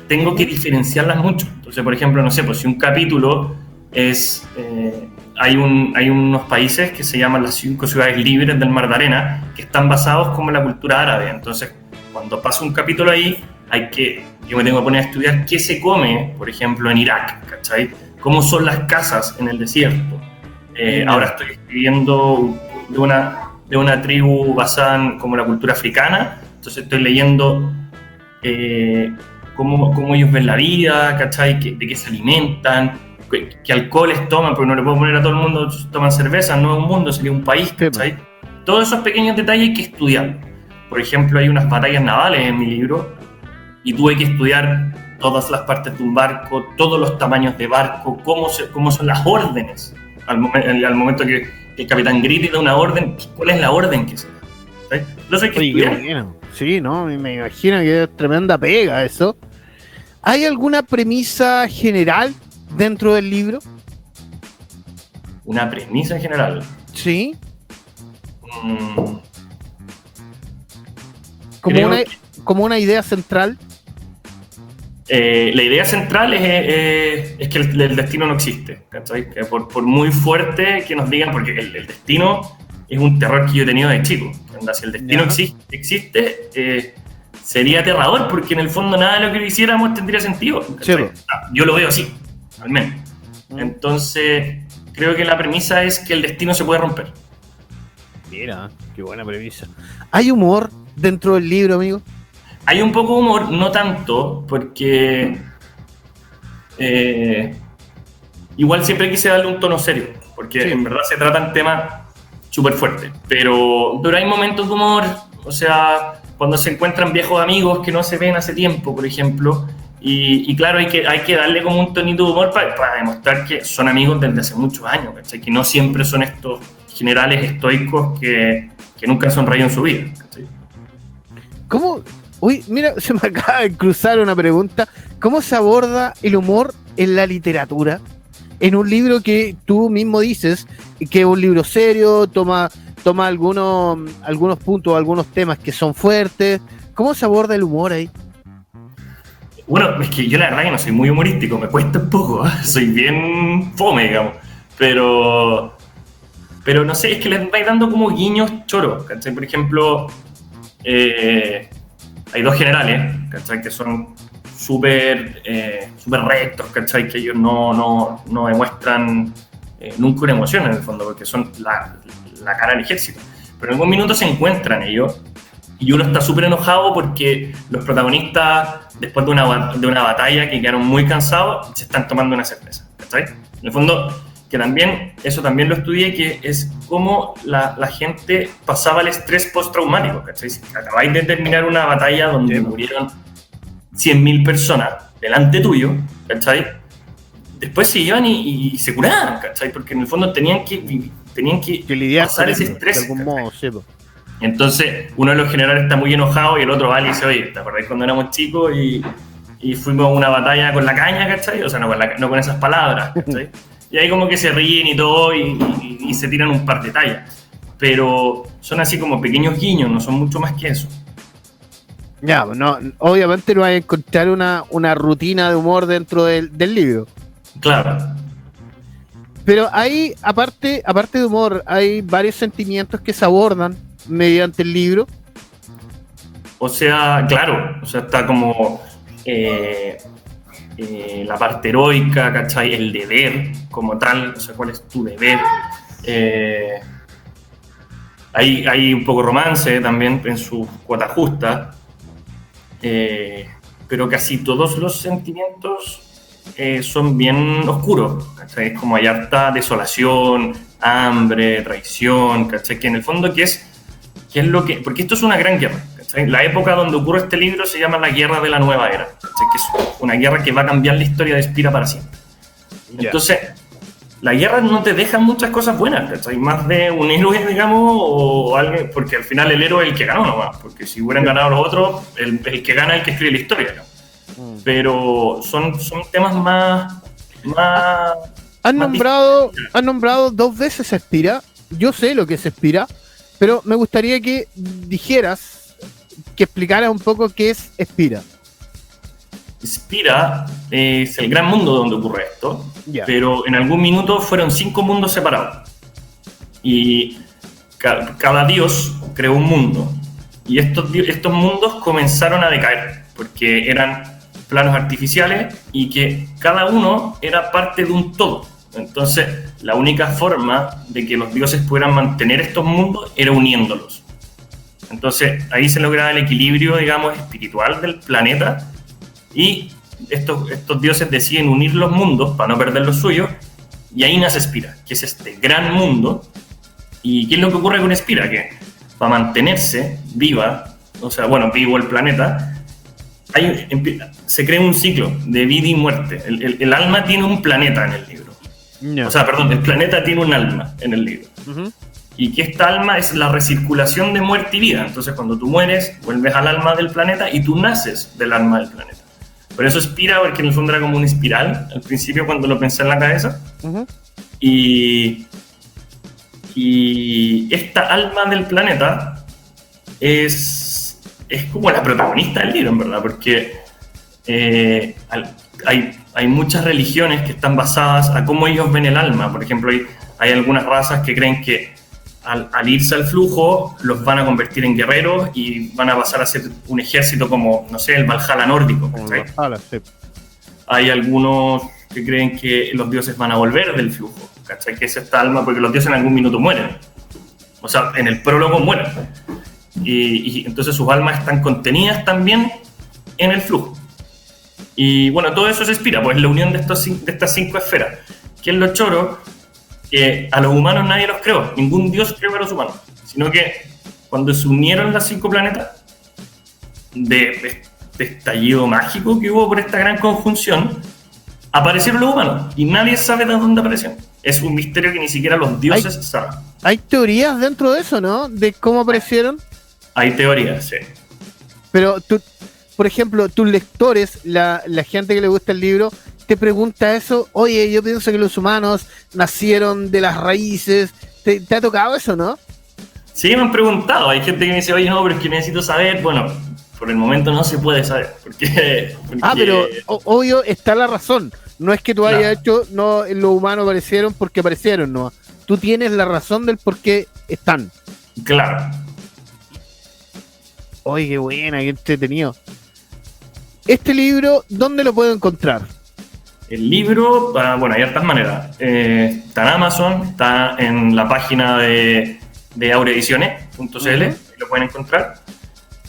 tengo que diferenciarlas mucho. Entonces, por ejemplo, no sé, pues si un capítulo es... eh, hay, un, hay unos países que se llaman las cinco ciudades libres del Mar de Arena, que están basados como en la cultura árabe. Entonces, cuando paso un capítulo ahí, hay que, yo me tengo que poner a estudiar qué se come, por ejemplo, en Irak, ¿cachai? Cómo son las casas en el desierto. Eh, ahora estoy escribiendo de una, de una tribu basada en como la cultura africana, entonces estoy leyendo eh, cómo, cómo ellos ven la vida, ¿cachai? ¿Qué- de qué se alimentan, qué, qué alcoholes toman, porque no le puedo poner a todo el mundo toman cerveza, no es un mundo, sería un país, ¿cachai? Todos esos pequeños detalles hay que estudiar. Por ejemplo, hay unas batallas navales en mi libro y tuve que estudiar todas las partes de un barco, todos los tamaños de barco, cómo, se- cómo son las órdenes. Al, momen- al momento que, que el capitán grita y da una orden, ¿cuál es la orden que se da? ¿Sí? Entonces hay que Oye, bueno. Sí, ¿no? Me- imagino que es tremenda pega eso. ¿Hay alguna premisa general dentro del libro? Una premisa en general. Sí. Mm, Como, una, que- como una idea central. Eh, la idea central es, eh, es que el, el destino no existe. por, por muy fuerte que nos digan, porque el, el destino es un terror que yo he tenido de chico. Si el destino existe, existe eh, sería aterrador, porque en el fondo nada de lo que lo hiciéramos tendría sentido. Ah, yo lo veo así, al menos. Mm. Entonces, creo que la premisa es que el destino se puede romper. Mira, qué buena premisa. ¿Hay humor dentro del libro, amigo? Hay un poco de humor, no tanto, porque eh, igual siempre quise darle un tono serio, porque Sí. en verdad se tratan temas súper fuertes, pero, pero hay momentos de humor, o sea, cuando se encuentran viejos amigos que no se ven hace tiempo, por ejemplo, y, y claro, hay que, hay que darle como un tonito de humor para, para demostrar que son amigos desde hace muchos años, ¿cachai? que no siempre son estos generales estoicos que, que nunca han sonreído en su vida. ¿cachai? ¿Cómo? Uy, mira, se me acaba de cruzar una pregunta. ¿Cómo se aborda el humor en la literatura? En un libro que tú mismo dices que es un libro serio, toma, toma algunos, algunos puntos, algunos temas que son fuertes. ¿Cómo se aborda el humor ahí? Bueno, es que yo la verdad que no soy muy humorístico, me cuesta un poco, ¿eh? soy bien fome, digamos. Pero, pero no sé, es que les vais dando como guiños choros. Por ejemplo, eh, hay dos generales, ¿cachai? Que son súper eh, súper rectos, ¿cachai? Que ellos no, no, no demuestran eh, nunca una emoción en el fondo, porque son la, la cara del ejército. Pero en algún minuto se encuentran ellos y uno está súper enojado porque los protagonistas, después de una, de una batalla que quedaron muy cansados, se están tomando una cerveza. ¿cachai? En el fondo, que también, eso también lo estudié, que es cómo la, la gente pasaba el estrés postraumático. acabáis de terminar una batalla donde murieron 100.000 personas delante tuyo, ¿cachai? Después se iban y, y se curaban, ¿cachai? Porque en el fondo tenían que, tenían que, Que lidiar pasar ese estrés. de algún modo, sí. Entonces, uno de los generales está muy enojado y el otro va y dice, oye, ¿te acordás cuando éramos chicos y, y fuimos a una batalla con la caña, ¿cachai? O sea, no con, la- no con esas palabras, ¿cachai? Y ahí como que se ríen y todo y, y- y se tiran un par de tallas. Pero son así como pequeños guiños, no son mucho más que eso. Ya, no, obviamente no hay a encontrar una, una rutina de humor dentro del, del libro. Claro. Pero hay, aparte, aparte de humor, hay varios sentimientos que se abordan mediante el libro. O sea, claro, o sea, está como eh, eh, la parte heroica, ¿cachai? El deber como tal, o sea, cuál es tu deber. Eh, hay, un poco romance también en su cuota justa, eh, pero casi todos los sentimientos son bien oscuros, como hay harta desolación, hambre, traición, ¿cachai? Que en el fondo, ¿qué es, qué es lo que...? Porque esto es una gran guerra. La época donde ocurre este libro se llama la Guerra de la Nueva Era. Que es una guerra que va a cambiar la historia de Spira para siempre. Entonces, la guerra no te deja muchas cosas buenas, ¿cachai? Más de un héroe, digamos, o alguien, porque al final el héroe es el que ganó nomás, porque si hubieran ganado los otros, el, el que gana es el que escribe la historia, ¿no? Pero son, son temas más, más Han Más nombrado, han nombrado dos veces Espira yo sé lo que es Espira, pero me gustaría que dijeras, que explicaras un poco qué es Espira. Spira es el gran mundo donde ocurre esto, pero en algún minuto fueron cinco mundos separados. Y ca- cada dios creó un mundo. Y estos, estos mundos comenzaron a decaer, porque eran planos artificiales y que cada uno era parte de un todo. Entonces, la única forma de que los dioses pudieran mantener estos mundos era uniéndolos. Entonces, ahí se lograba el equilibrio, digamos, espiritual del planeta y estos, estos dioses deciden unir los mundos para no perder los suyos y ahí nace Spira, que es este gran mundo. ¿Y qué es lo que ocurre con Spira? Que para mantenerse viva, o sea, bueno, vivo el planeta, hay, se crea un ciclo de vida y muerte. El, el- el alma tiene un planeta en el libro. Ya. O sea, perdón, el planeta tiene un alma en el libro. Ujú. Y que esta alma es la recirculación de muerte y vida. Entonces, cuando tú mueres, vuelves al alma del planeta y tú naces del alma del planeta. Por eso Spira, porque en el fondo era como una espiral al principio cuando lo pensé en la cabeza. Ujú. Y, y esta alma del planeta es, es como la protagonista del libro, en verdad, porque eh, hay, hay muchas religiones que están basadas a cómo ellos ven el alma. Por ejemplo, hay, hay algunas razas que creen que al, al irse al flujo los van a convertir en guerreros y van a pasar a ser un ejército como, no sé, el Valhalla nórdico. Hay algunos que creen que los dioses van a volver del flujo, ¿cachai? Que es esta alma, porque los dioses en algún minuto mueren. O sea, en el prólogo mueren. Y, y entonces sus almas están contenidas también en el flujo. Y bueno, todo eso se inspira, pues la unión de, estos, de estas cinco esferas. Que es lo choro, que a los humanos nadie los creó, ningún dios creó a los humanos, sino que cuando se unieron las cinco planetas, de este estallido mágico que hubo por esta gran conjunción, aparecieron los humanos y nadie sabe de dónde aparecieron. Es un misterio que ni siquiera los dioses saben. Hay teorías dentro de eso, ¿no? De cómo aparecieron. Hay teorías, sí. Pero tú, por ejemplo, tus lectores, la, la gente que le gusta el libro, te pregunta eso, oye, yo pienso que los humanos nacieron de las raíces. ¿Te, te ha tocado eso, no? Sí, me han preguntado. Hay gente que me dice, oye, no, pero es que necesito saber. Bueno, por el momento no se puede saber. Porque, Ah, pero o- obvio está la razón. No es que tú hayas hecho, no, los humanos aparecieron porque aparecieron, no. Tú tienes la razón del por qué están. Claro. Oye, qué buena, qué entretenido. Este libro, ¿dónde lo puedo encontrar? El libro, bueno, hay hartas maneras. Eh, está en Amazon, está en la página de, de aureediciones.cl, ahí lo pueden encontrar.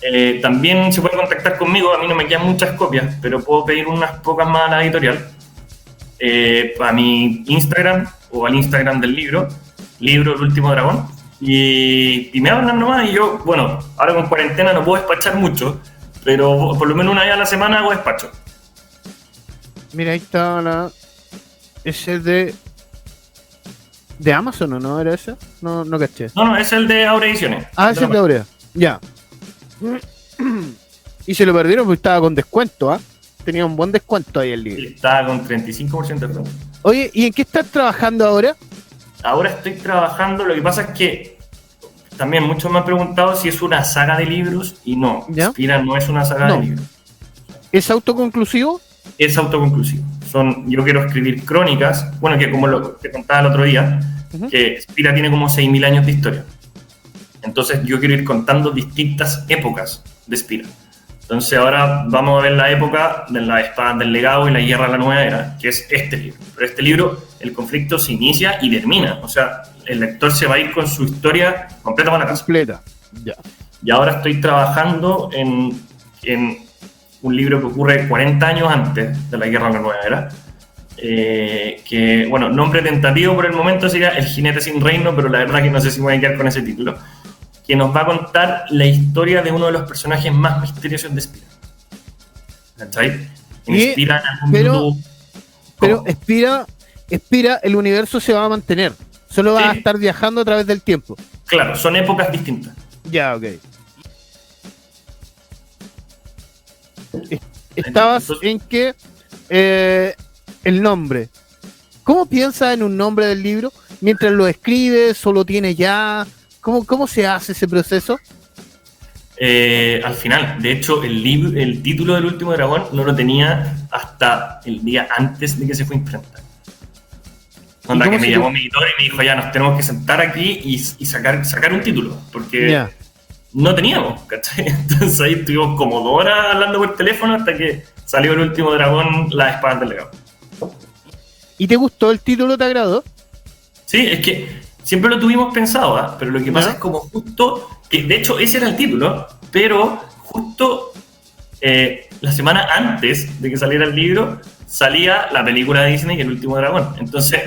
Eh, también se puede contactar conmigo, a mí no me quedan muchas copias, pero puedo pedir unas pocas más a la editorial. Eh, a mi Instagram o al Instagram del libro, Libro El Último Dragón. Y, y me hablan nomás y yo, bueno, ahora con cuarentena no puedo despachar mucho, pero por lo menos una vez a la semana hago despacho. Mira, ahí está la. Ese es de. ¿De Amazon o no? ¿Era ese? No, no caché. No, no, es el de Aure Ediciones. Ah, es de Aurea. Ya. Y se lo perdieron porque estaba con descuento, ¿ah? Tenía un buen descuento ahí el libro. Está con 35% de descuento. Oye, ¿y en qué estás trabajando ahora? Ahora estoy trabajando, lo que pasa es que también muchos me han preguntado si es una saga de libros y no. ¿Ya? Spira no es una saga No. de libros. ¿Es autoconclusivo? Es autoconclusivo. Son, yo quiero escribir crónicas, bueno, que como lo que contaba el otro día, que Spira tiene como 6.000 años de historia. Entonces yo quiero ir contando distintas épocas de Spira. Entonces ahora vamos a ver la época de las espadas del legado y la guerra de la nueva era, que es este libro. Pero este libro, el conflicto se inicia y termina. O sea, el lector se va a ir con su historia completa para la casa. Completa. Ya. Y ahora estoy trabajando en, en un libro que ocurre 40 años antes de la Guerra de la Nueva Era. eh, que, bueno, nombre tentativo por el momento sería El jinete sin reino, pero la verdad que no sé si me voy a quedar con ese título. Que nos va a contar la historia de uno de los personajes más misteriosos de Spira. ¿Cachai? En Y- Spira en algún pero- minuto- Pero ¿Cómo? Expira, Expira, el universo se va a mantener. Solo va a Sí. estar viajando a través del tiempo. Claro, son épocas distintas. Ya, ok. Estabas en que eh, el nombre. ¿Cómo piensas en un nombre del libro? mientras lo escribes o lo tienes ya? ¿Cómo, cómo se hace ese proceso? Eh, al final, de hecho, el, libro, el título del último dragón no lo tenía hasta el día antes de que se fue a imprenta. Cuando que me llamó mi editor y me dijo, ya nos tenemos que sentar aquí y, y sacar, sacar un título, porque. No teníamos, ¿cachai? Entonces ahí estuvimos como dos horas hablando por teléfono hasta que salió el último dragón, la espada del legado. ¿Y te gustó el título? ¿Te agradó? Sí, es que siempre lo tuvimos pensado, ¿ah? pero lo que pasa es como justo, que de hecho ese era el título, pero justo eh, la semana antes de que saliera el libro, salía la película de Disney, El último dragón. Entonces,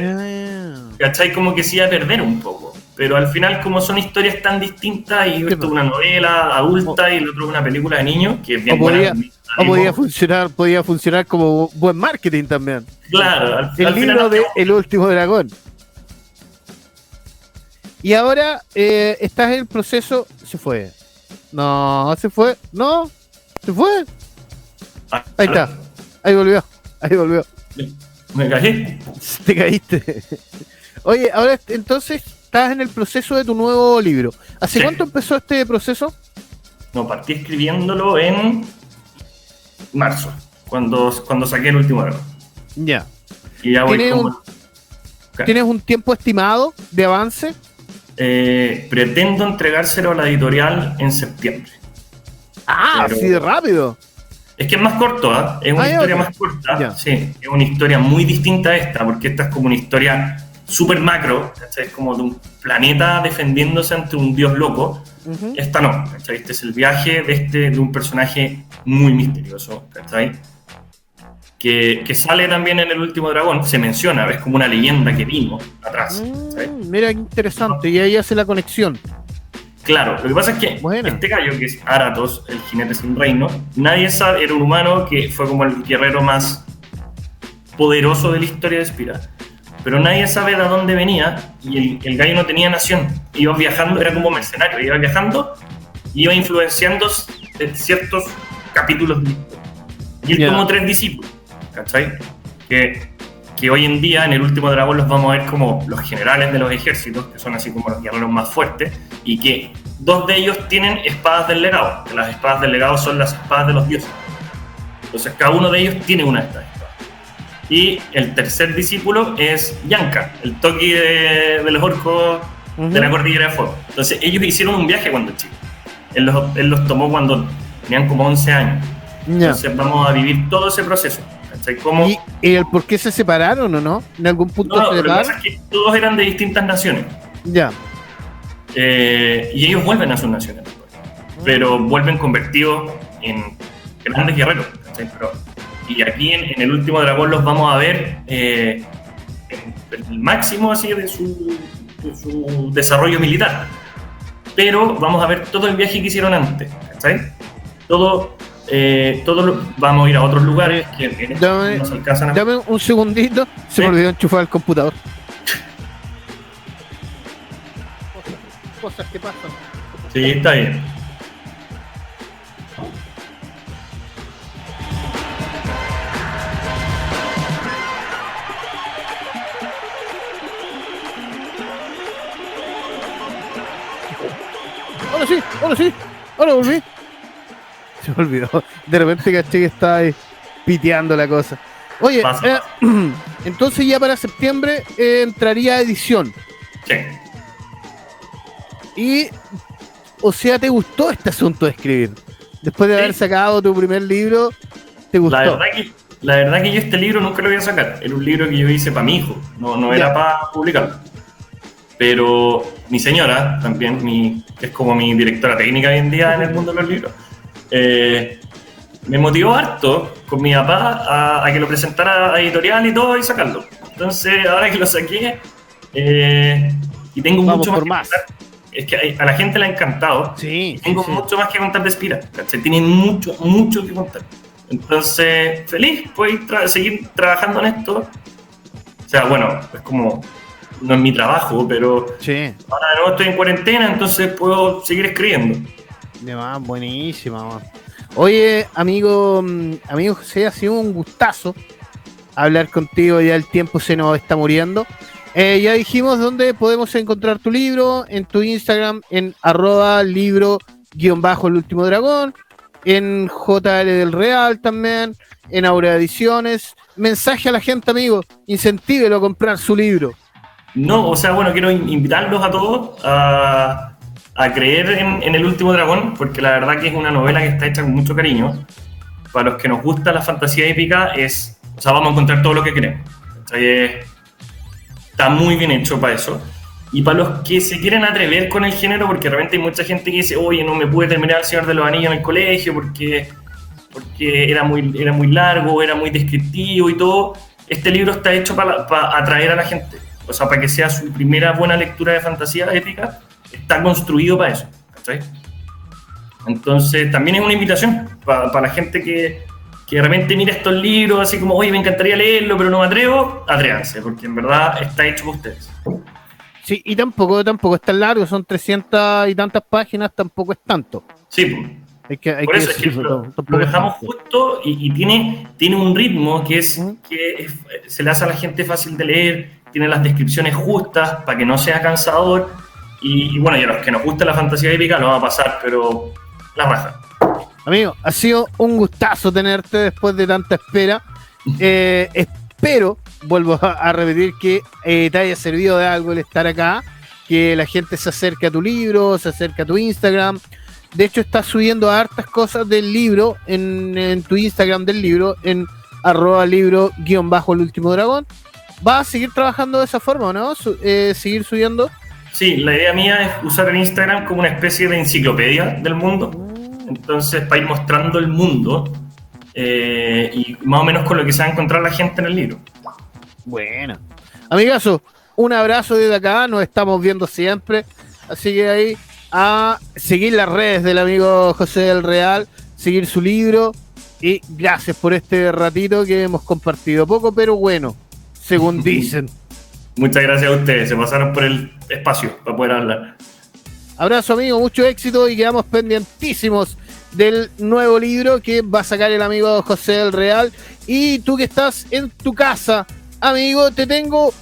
¿cachai? Como que se iba a perder un poco. Pero al final, como son historias tan distintas, y esto es pues. una novela adulta y el otro es una película de niños, que es bien O podía, buena. o podía funcionar, podía funcionar como buen marketing también. Claro, al, El al libro final de El último dragón. Y ahora eh, estás en el proceso. Se fue. No, se fue. No, se fue. Ah, Ahí está. Ahí volvió. Ahí volvió. Me caí. Te caíste. Oye, ahora entonces estás en el proceso de tu nuevo libro. ¿Hace Sí. cuánto empezó este proceso? No, partí escribiéndolo en marzo, cuando, cuando saqué el último dragón. Ya. Y ya voy ¿Tiene como... ¿Tienes un tiempo estimado de avance? Eh, pretendo entregárselo a la editorial en septiembre. Ah, Pero- así de rápido. Es que es más corto, ¿ah? Es una Ah, historia más corta. Sí, es una historia muy distinta a esta, porque esta es como una historia súper macro, ¿cachai? Es como de un planeta defendiéndose ante un dios loco. Esta no, ¿cachai? Este es el viaje de, este, de un personaje muy misterioso, ¿cachai? Que, que sale también en el último dragón, se menciona, es como una leyenda que vino atrás. Mm, mira interesante. Y ahí hace la conexión. Claro, lo que pasa es que este gallo, que es Aratos, el jinete sin reino, nadie sabe, era un humano que fue como el guerrero más poderoso de la historia de Spira. Pero nadie sabe de dónde venía y el, el gallo no tenía nación. Iba viajando, era como mercenario, iba viajando, iba influenciando ciertos capítulos. Y él tomó tres discípulos, ¿cachai? Que, que hoy en día en el último dragón los vamos a ver como los generales de los ejércitos, que son así como los guerreros más fuertes, y que dos de ellos tienen espadas del legado, que las espadas del legado son las espadas de los dioses. Entonces cada uno de ellos tiene una de estas. Y el tercer discípulo es Yanka, el toki de, de los orcos de la cordillera de fuego. Entonces ellos hicieron un viaje cuando chicos. Él los, él los tomó cuando tenían como 11 años. Ya. Entonces vamos a vivir todo ese proceso. Como, ¿Y, el por qué se separaron o no? ¿En algún punto no, se lo que pasa separaron? es que todos eran de distintas naciones. Ya. Eh, y ellos vuelven a sus naciones después. Pero vuelven convertidos en grandes guerreros. ¿cachai? Pero- y aquí en, en el último dragón los vamos a ver eh, en el máximo así de su, de su desarrollo militar. Pero vamos a ver todo el viaje que hicieron antes. ¿cachai? Todo, eh, todo lo- vamos a ir a otros lugares que en este Dame- no se alcanzan a Dame un segundito. Se Sí. me olvidó enchufar el computador. Cosas que pasan. Sí, está bien. Sí, ahora sí. Ahora volví. Se me olvidó. De repente caché que estaba ahí piteando la cosa. Oye, eh, entonces ya para septiembre eh, entraría edición. Sí. Y, o sea, ¿te gustó este asunto de escribir? Después de Sí. haber sacado tu primer libro, ¿te gustó? La verdad, que, la verdad que yo este libro nunca lo voy a sacar. Era un libro que yo hice para mi hijo, no, no era para publicarlo. Pero mi señora, también, mi, que es como mi directora técnica hoy en día en el mundo de los libros, eh, me motivó harto con mi papá a, a que lo presentara a editorial y todo y sacarlo. Entonces, ahora que lo saqué eh, y tengo Vamos mucho más por más. es que a, la gente le ha encantado. Sí, Tengo sí. mucho más que contar de Spira, ¿cachai? Tienen mucho, mucho que contar. Entonces, feliz, voy a tra- seguir trabajando en esto. O sea, bueno, es como, no es mi trabajo, pero Sí, ahora de nuevo estoy en cuarentena, entonces puedo seguir escribiendo. de más, buenísima. man. Oye, amigo, mm, amigo José, ha sido un gustazo hablar contigo. Ya el tiempo se nos está muriendo. Eh, ya dijimos dónde podemos encontrar tu libro, en tu Instagram, en arroba libro guion bajo el último dragón, en JL del Real también, en Aurea Ediciones. Mensaje a la gente, amigo, incentívelo a comprar su libro. No, o sea, bueno, quiero invitarlos a todos a, creer en, El último dragón, porque la verdad que es una novela que está hecha con mucho cariño. Para los que nos gusta la fantasía épica, es, o sea, vamos a encontrar todo lo que queremos. Está muy bien hecho para eso. Y para los que se quieren atrever con el género, porque realmente hay mucha gente que dice, oye, no me pude terminar El Señor de los Anillos en el colegio porque, porque era, muy, era muy largo, era muy descriptivo y todo. Este libro está hecho para atraer a la gente. O sea, para que sea su primera buena lectura de fantasía épica, está construido para eso. Entonces, también es una invitación para, para la gente que, que de repente mira estos libros así como, oye, me encantaría leerlo, pero no me atrevo, atrévanse, porque en verdad está hecho para ustedes. Sí, y tampoco, tampoco es tan largo, son 300 y tantas páginas, tampoco es tanto. Sí, hay que, hay Por eso es que lo, dejamos justo y, tiene, tiene un ritmo que es que se le hace a la gente fácil de leer, tiene las descripciones justas para que no sea cansador. Y, bueno, y a los que nos gusta la fantasía épica lo va a pasar, pero la raja. Amigo, ha sido un gustazo tenerte después de tanta espera. Eh, espero vuelvo a, repetir que eh, te haya servido de algo el estar acá, que la gente se acerque a tu libro, se acerque a tu Instagram. De hecho, estás subiendo hartas cosas del libro en, tu Instagram del libro, en arroba libro guion bajo el último dragón. ¿Vas a seguir trabajando de esa forma, no? Eh, ¿Seguir subiendo? Sí, la idea mía es usar el Instagram como una especie de enciclopedia del mundo. Entonces, para ir mostrando el mundo eh, y más o menos con lo que se va a encontrar la gente en el libro. Bueno. Amigazo, un abrazo desde acá, nos estamos viendo siempre. Así que ahí a seguir las redes del amigo José del Real, seguir su libro y gracias por este ratito que hemos compartido. Poco, pero bueno, según dicen. Muchas gracias a ustedes, se pasaron por el espacio para poder hablar. Abrazo amigo, mucho éxito y quedamos pendientísimos del nuevo libro que va a sacar el amigo José del Real. Y tú que estás en tu casa, amigo, te tengo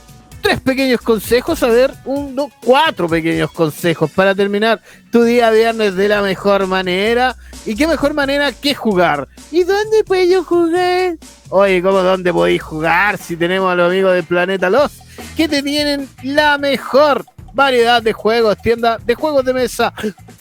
tres pequeños consejos, a ver, uno, cuatro pequeños consejos para terminar tu día viernes de la mejor manera. ¿Y qué mejor manera que jugar? ¿Y dónde puedo jugar? Oye, ¿cómo dónde podéis jugar si tenemos a los amigos de Planeta Los que te tienen la mejor variedad de juegos, tienda de juegos de mesa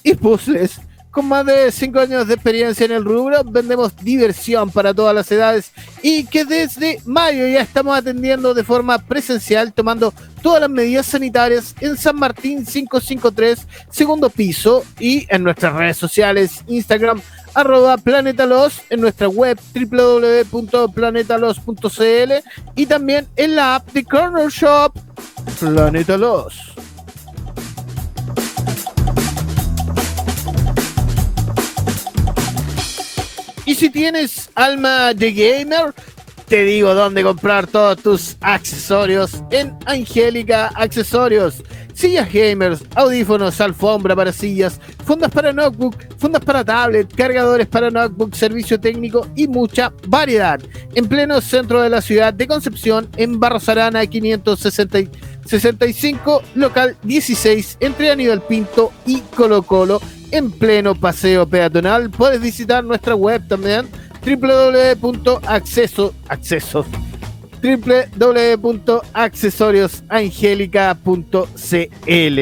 y puzzles con más de 5 años de experiencia en el rubro, vendemos diversión para todas las edades y que desde mayo ya estamos atendiendo de forma presencial, tomando todas las medidas sanitarias en San Martín 553, segundo piso, y en nuestras redes sociales, Instagram, arroba planetalos, en nuestra web www.planetalos.cl y también en la app de Corner Shop Planetalos. Y si tienes alma de gamer, te digo dónde comprar todos tus accesorios en Angélica Accesorios. Sillas gamers, audífonos, alfombra para sillas, fundas para notebook, fundas para tablet, cargadores para notebook, servicio técnico y mucha variedad. En pleno centro de la ciudad de Concepción, en Barros Arana 565, local 16, entre Aníbal Pinto y Colo Colo en pleno paseo peatonal. Puedes visitar nuestra web también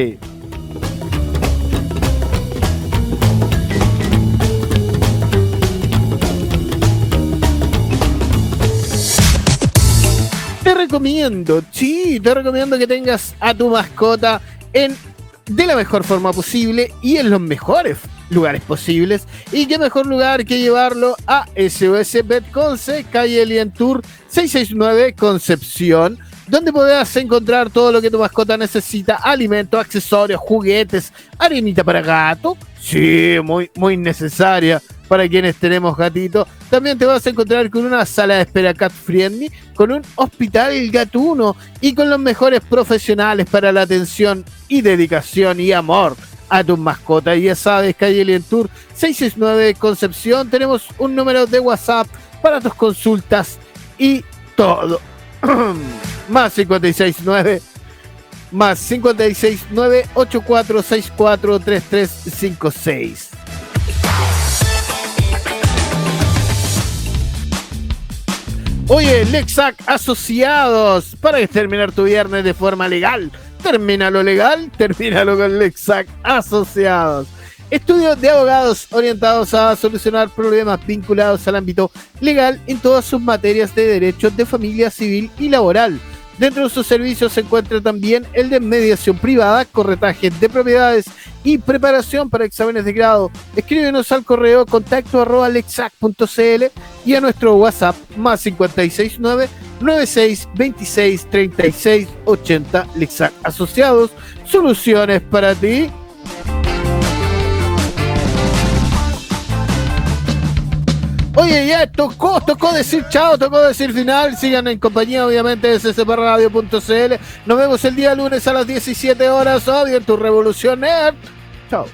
Te recomiendo, sí, te recomiendo que tengas a tu mascota en de la mejor forma posible y en los mejores lugares posibles. Y qué mejor lugar que llevarlo a SOS Conce, calle Tour 669 Concepción, donde podrás encontrar todo lo que tu mascota necesita: alimentos, accesorios, juguetes, arenita para gato. Sí, muy, muy necesaria para quienes tenemos gatito. También te vas a encontrar con una sala de espera cat friendly, con un hospital gatuno y con los mejores profesionales para la atención y dedicación y amor a tus mascotas. Y ya sabes, calle Tour 669 Concepción, tenemos un número de WhatsApp para tus consultas y todo. Más 569 más 569 8464 3356. Oye, Lexac Asociados, para terminar tu viernes de forma legal. Termina lo legal, termínalo con Lexac Asociados. Estudios de abogados orientados a solucionar problemas vinculados al ámbito legal en todas sus materias de derechos de familia civil y laboral Dentro de sus servicios se encuentra también el de mediación privada, corretaje de propiedades y preparación para exámenes de grado. Escríbenos al correo contacto arroba lexac.cl y a nuestro WhatsApp más 569 96 26 36 80 Lexac Asociados. Soluciones para ti. Oye, ya tocó, tocó decir chao, tocó decir final. Sigan en compañía, obviamente, de ccpradio.cl. Nos vemos el día lunes a las 17 horas, obvio, en tu revolución nerd. Chao.